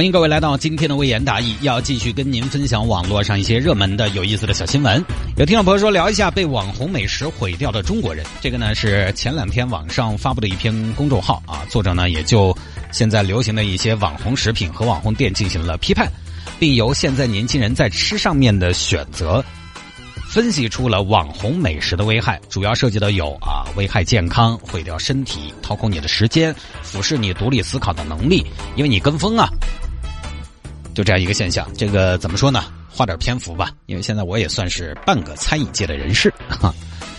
欢迎各位来到今天的微言大义，要继续跟您分享网络上一些热门的、有意思的小新闻。有听众朋友说聊一下被网红美食毁掉的中国人，这个呢是前两天网上发布的一篇公众号啊，作者呢也就现在流行的一些网红食品和网红店进行了批判，并由现在年轻人在吃上面的选择。分析出了网红美食的危害，主要涉及的有啊，危害健康、毁掉身体、掏空你的时间、腐蚀你独立思考的能力，因为你跟风啊，就这样一个现象。这个怎么说呢？花点篇幅吧，因为现在我也算是半个餐饮界的人士哈。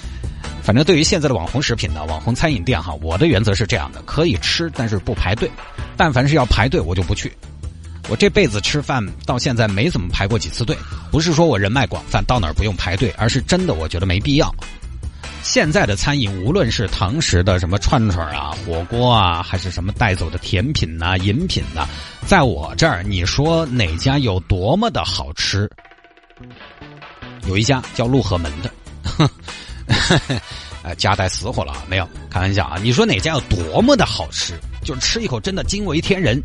反正对于现在的网红食品呢，网红餐饮店哈，我的原则是这样的：可以吃，但是不排队。但凡是要排队，我就不去。我这辈子吃饭到现在没怎么排过几次队，不是说我人脉广泛到哪儿不用排队，而是真的我觉得没必要。现在的餐饮，无论是堂食的什么串串啊、火锅啊，还是什么带走的甜品呐、饮品呐，在我这儿，你说哪家有多么的好吃？有一家叫陆河门的，呃，夹带私货了啊，没有开玩笑啊。你说哪家有多么的好吃？就是吃一口真的惊为天人。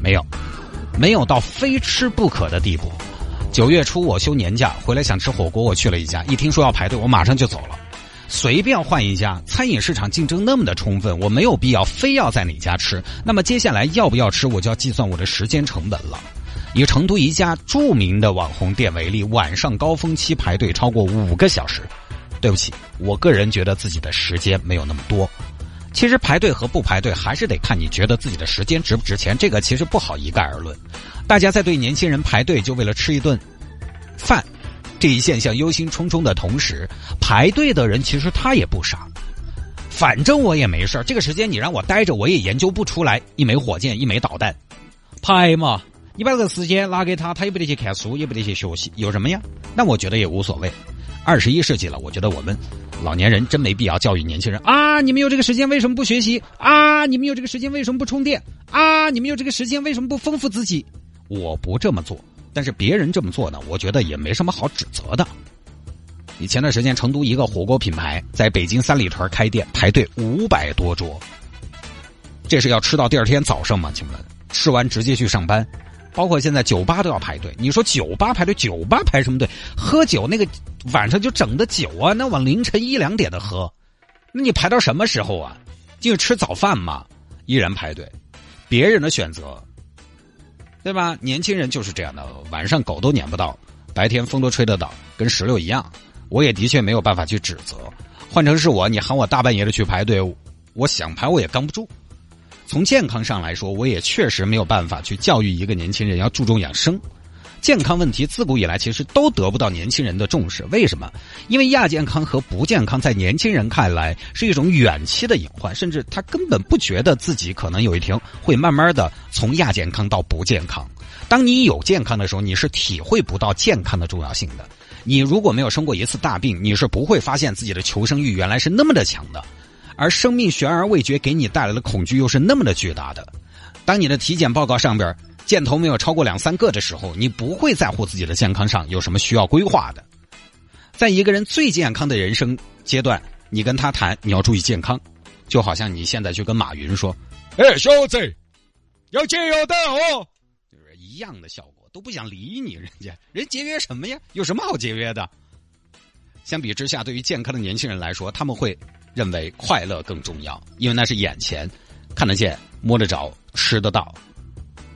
没有，没有到非吃不可的地步。九月初我休年假回来想吃火锅，我去了一家，一听说要排队，我马上就走了。随便换一家，餐饮市场竞争那么的充分，我没有必要非要在哪家吃。那么接下来要不要吃，我就要计算我的时间成本了。以成都一家著名的网红店为例，晚上高峰期排队超过五个小时。对不起，我个人觉得自己的时间没有那么多。其实排队和不排队还是得看你觉得自己的时间值不值钱，这个其实不好一概而论。大家在对年轻人排队就为了吃一顿饭这一现象忧心忡忡的同时，排队的人其实他也不傻。反正我也没事这个时间你让我待着，我也研究不出来一枚火箭、一枚导弹。排嘛，你把这个时间拿给他，他也不得去看书，也不得去学习，有什么呀？那我觉得也无所谓。二十一世纪了，我觉得我们老年人真没必要教育年轻人啊！你们有这个时间为什么不学习啊？你们有这个时间为什么不充电啊？你们有这个时间为什么不丰富自己？我不这么做，但是别人这么做呢，我觉得也没什么好指责的。你前段时间成都一个火锅品牌在北京三里屯开店，排队五百多桌，这是要吃到第二天早上吗？请问，吃完直接去上班？包括现在酒吧都要排队，你说酒吧排队，酒吧排什么队？喝酒那个晚上就整的酒啊，那往凌晨一两点的喝，那你排到什么时候啊？进去吃早饭嘛，依然排队。别人的选择，对吧？年轻人就是这样的，晚上狗都撵不到，白天风都吹得倒，跟石榴一样。我也的确没有办法去指责。换成是我，你喊我大半夜的去排队，我想排我也刚不住。从健康上来说，我也确实没有办法去教育一个年轻人要注重养生。健康问题自古以来其实都得不到年轻人的重视，为什么？因为亚健康和不健康在年轻人看来是一种远期的隐患，甚至他根本不觉得自己可能有一天会慢慢的从亚健康到不健康。当你有健康的时候，你是体会不到健康的重要性的。你如果没有生过一次大病，你是不会发现自己的求生欲原来是那么的强的。而生命悬而未决给你带来的恐惧又是那么的巨大的，当你的体检报告上边箭头没有超过两三个的时候，你不会在乎自己的健康上有什么需要规划的。在一个人最健康的人生阶段，你跟他谈你要注意健康，就好像你现在去跟马云说：“哎，小子，要节约的哦。”就是一样的效果，都不想理你，人家人节约什么呀？有什么好节约的？相比之下，对于健康的年轻人来说，他们会。认为快乐更重要，因为那是眼前看得见、摸得着、吃得到。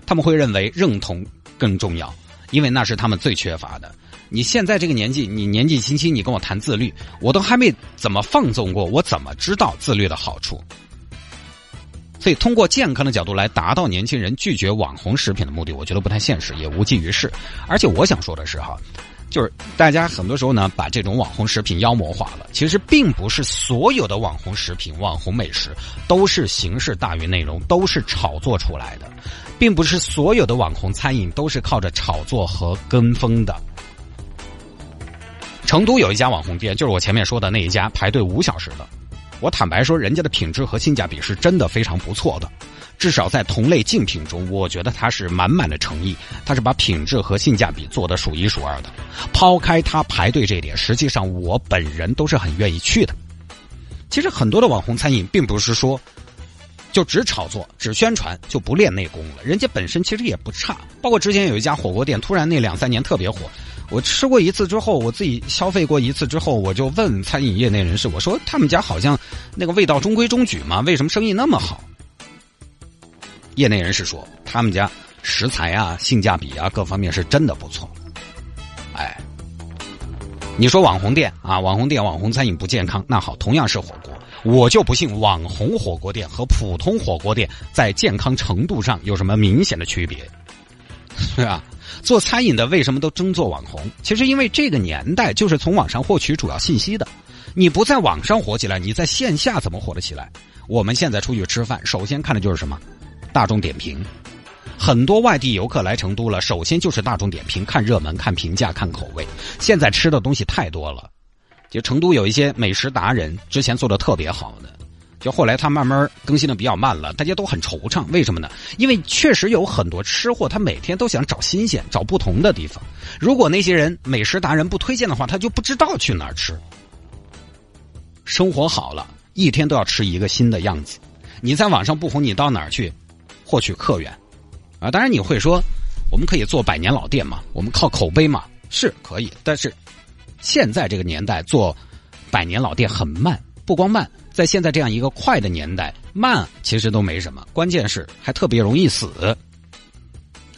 他们会认为认同更重要，因为那是他们最缺乏的。你现在这个年纪，你年纪轻轻，你跟我谈自律，我都还没怎么放纵过，我怎么知道自律的好处？所以，通过健康的角度来达到年轻人拒绝网红食品的目的，我觉得不太现实，也无济于事。而且，我想说的是，哈。就是大家很多时候呢，把这种网红食品妖魔化了。其实并不是所有的网红食品、网红美食都是形式大于内容，都是炒作出来的，并不是所有的网红餐饮都是靠着炒作和跟风的。成都有一家网红店，就是我前面说的那一家排队五小时的，我坦白说，人家的品质和性价比是真的非常不错的，至少在同类竞品中，我觉得它是满满的诚意，它是把品质和性价比做得数一数二的。抛开它排队这点，实际上我本人都是很愿意去的。其实很多的网红餐饮，并不是说就只炒作、只宣传就不练内功了，人家本身其实也不差。包括之前有一家火锅店，突然那两三年特别火。我吃过一次之后，我自己消费过一次之后，我就问餐饮业内人士，我说他们家好像那个味道中规中矩嘛，为什么生意那么好？业内人士说，他们家食材啊、性价比啊各方面是真的不错。哎，你说网红店啊，网红店、网红餐饮不健康，那好，同样是火锅，我就不信网红火锅店和普通火锅店在健康程度上有什么明显的区别，是吧？做餐饮的为什么都争做网红？其实因为这个年代就是从网上获取主要信息的。你不在网上火起来，你在线下怎么火得起来？我们现在出去吃饭，首先看的就是什么？大众点评。很多外地游客来成都了，首先就是大众点评，看热门、看评价、看口味。现在吃的东西太多了，就成都有一些美食达人，之前做的特别好的。就后来他慢慢更新的比较慢了，大家都很惆怅。为什么呢？因为确实有很多吃货，他每天都想找新鲜、找不同的地方。如果那些人美食达人不推荐的话，他就不知道去哪儿吃。生活好了，一天都要吃一个新的样子。你在网上不红，你到哪儿去获取客源？啊，当然你会说，我们可以做百年老店嘛，我们靠口碑嘛，是可以。但是现在这个年代做百年老店很慢，不光慢。在现在这样一个快的年代，慢其实都没什么，关键是还特别容易死。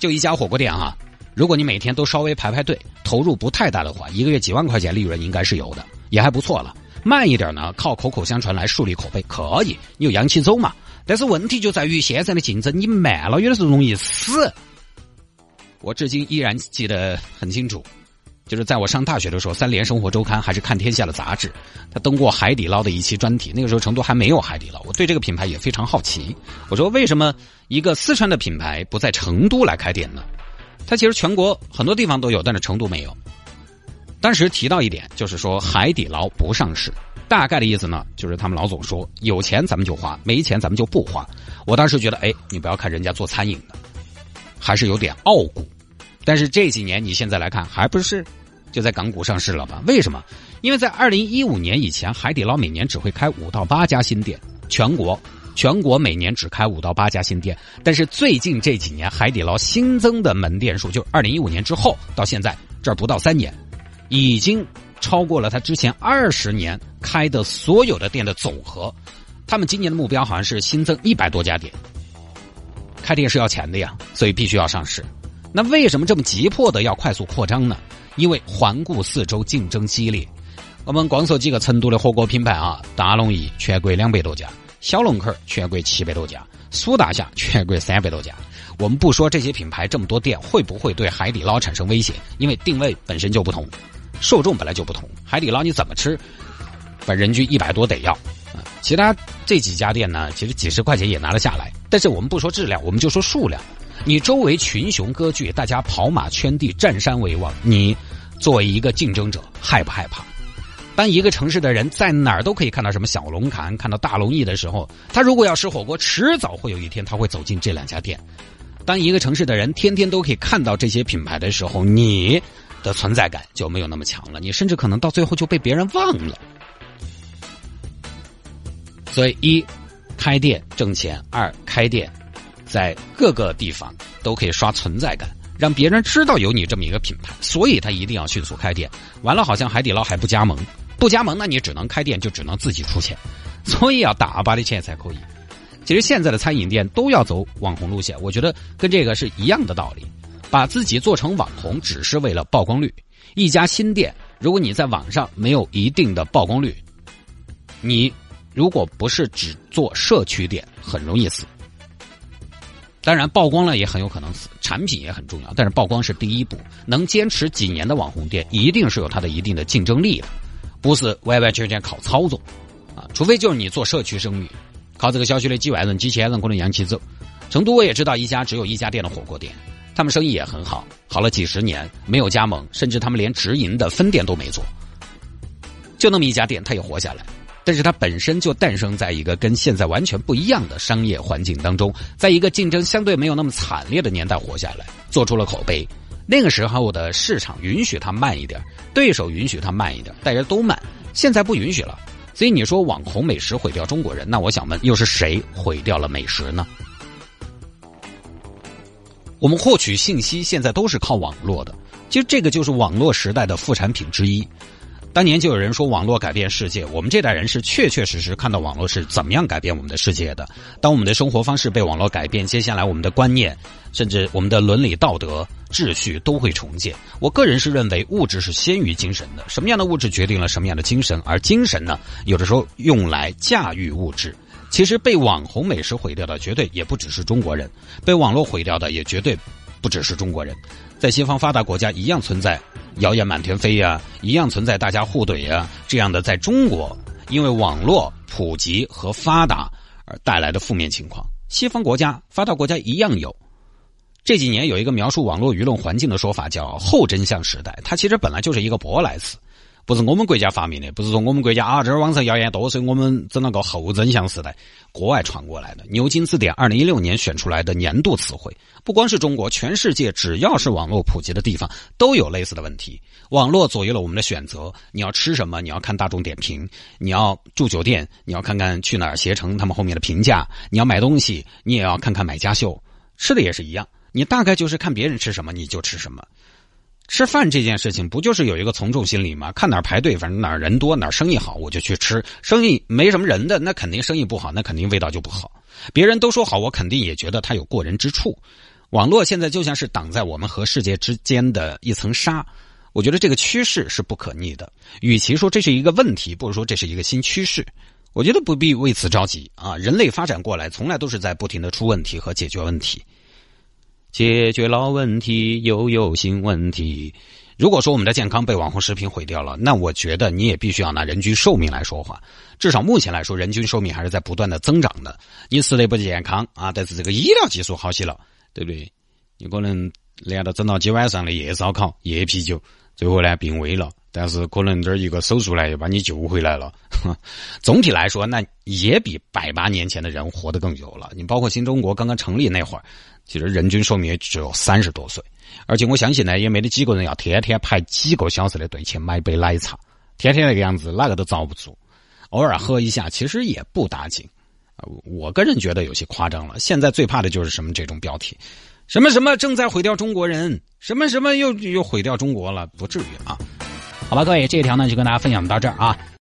就一家火锅店啊，如果你每天都稍微排排队，投入不太大的话，一个月几万块钱利润应该是有的，也还不错了。慢一点呢，靠口口相传来树立口碑可以，你有洋气走嘛。但是问题就在于现在的竞争，你慢了有的时候容易死。我至今依然记得很清楚。就是在我上大学的时候，《三联生活周刊》还是看天下的杂志，他登过海底捞的一期专题。那个时候成都还没有海底捞，我对这个品牌也非常好奇。我说为什么一个四川的品牌不在成都来开店呢？它其实全国很多地方都有，但是成都没有。当时提到一点，就是说海底捞不上市，大概的意思呢，就是他们老总说有钱咱们就花，没钱咱们就不花。我当时觉得，哎，你不要看人家做餐饮的，还是有点傲骨。但是这几年你现在来看，还不是？就在港股上市了吧？为什么？因为在二零一五年以前，海底捞每年只会开五到八家新店，全国全国每年只开五到八家新店。但是最近这几年，海底捞新增的门店数，就二零一五年之后到现在这儿不到三年，已经超过了他之前二十年开的所有的店的总和。他们今年的目标好像是新增一百多家店。开店是要钱的呀，所以必须要上市。那为什么这么急迫的要快速扩张呢？因为环顾四周，竞争激烈。我们光说几个成都的火锅品牌啊，大龙燚全国两百多家，小龙坎全国七百多家，苏大侠全国三百多家。我们不说这些品牌这么多店会不会对海底捞产生威胁，因为定位本身就不同，受众本来就不同。海底捞你怎么吃，把人均一百多得要啊。其他这几家店呢，其实几十块钱也拿得下来。但是我们不说质量，我们就说数量。你周围群雄割据，大家跑马圈地，占山为王，你。作为一个竞争者，害不害怕？当一个城市的人在哪儿都可以看到什么小龙坎、看到大龙燚的时候，他如果要吃火锅，迟早会有一天他会走进这两家店。当一个城市的人天天都可以看到这些品牌的时候，你的存在感就没有那么强了，你甚至可能到最后就被别人忘了。所以，一开店挣钱，二开店在各个地方都可以刷存在感。让别人知道有你这么一个品牌，所以他一定要迅速开店。完了，好像海底捞还不加盟，不加盟，那你只能开店，就只能自己出钱，所以要大把的钱才可以。其实现在的餐饮店都要走网红路线，我觉得跟这个是一样的道理。把自己做成网红，只是为了曝光率。一家新店，如果你在网上没有一定的曝光率，你如果不是只做社区店，很容易死。当然，曝光了也很有可能死，产品也很重要。但是曝光是第一步，能坚持几年的网红店，一定是有它的一定的竞争力的，不是完完全全靠操作，啊，除非就是你做社区生意，靠这个小区的几万人、几千人可能养起走。成都我也知道一家只有一家店的火锅店，他们生意也很好，好了几十年，没有加盟，甚至他们连直营的分店都没做，就那么一家店，他也活下来。但是它本身就诞生在一个跟现在完全不一样的商业环境当中，在一个竞争相对没有那么惨烈的年代活下来，做出了口碑。那个时候的市场允许它慢一点，对手允许它慢一点，大家都慢。现在不允许了，所以你说网红美食毁掉中国人，那我想问，又是谁毁掉了美食呢？我们获取信息现在都是靠网络的，其实这个就是网络时代的副产品之一。当年就有人说网络改变世界，我们这代人是确确实实看到网络是怎么样改变我们的世界的。当我们的生活方式被网络改变，接下来我们的观念，甚至我们的伦理道德秩序都会重建。我个人是认为物质是先于精神的，什么样的物质决定了什么样的精神，而精神呢，有的时候用来驾驭物质。其实被网红美食毁掉的绝对也不只是中国人，被网络毁掉的也绝对不只是中国人，在西方发达国家一样存在谣言满天飞呀，一样存在大家互怼呀这样的，在中国因为网络普及和发达而带来的负面情况，西方国家发达国家一样有。这几年有一个描述网络舆论环境的说法叫后真相时代，它其实本来就是一个舶来词。不是我们国家发明的，不是说我们国家啊，这儿网上谣言多，所以我们整了个后真相时代，国外传过来的。牛津字典二零一六年选出来的年度词汇，不光是中国，全世界只要是网络普及的地方，都有类似的问题。网络左右了我们的选择，你要吃什么，你要看大众点评；你要住酒店，你要看看去哪儿携程他们后面的评价；你要买东西，你也要看看买家秀。吃的也是一样，你大概就是看别人吃什么，你就吃什么。吃饭这件事情不就是有一个从众心理吗？看哪儿排队，反正哪儿人多，哪儿生意好，我就去吃。生意没什么人的，那肯定生意不好，那肯定味道就不好。别人都说好，我肯定也觉得它有过人之处。网络现在就像是挡在我们和世界之间的一层纱，我觉得这个趋势是不可逆的。与其说这是一个问题，不如说这是一个新趋势。我觉得不必为此着急啊！人类发展过来，从来都是在不停的出问题和解决问题。解决老问题，又有新问题。如果说我们的健康被网红食品毁掉了，那我觉得你也必须要拿人均寿命来说话。至少目前来说，人均寿命还是在不断的增长的。你吃的不健康啊，但是这个医疗技术好些了，对不对？你可能连着整到几晚上的夜烧烤、夜啤酒，最后呢病危了。但是可能这一个手术呢，又把你救回来了。总体来说，那也比百八年前的人活得更久了。你包括新中国刚刚成立那会儿。其实人均寿命也只有三十多岁，而且我相信呢，也没得几个人要天天排几个小时的队去买杯奶茶，天天那个样子，哪个都遭不住。偶尔喝一下，其实也不打紧。我个人觉得有些夸张了。现在最怕的就是什么这种标题，什么什么正在毁掉中国人，什么什么又又毁掉中国了，不至于啊。好吧，各位，这一条呢就跟大家分享到这儿啊。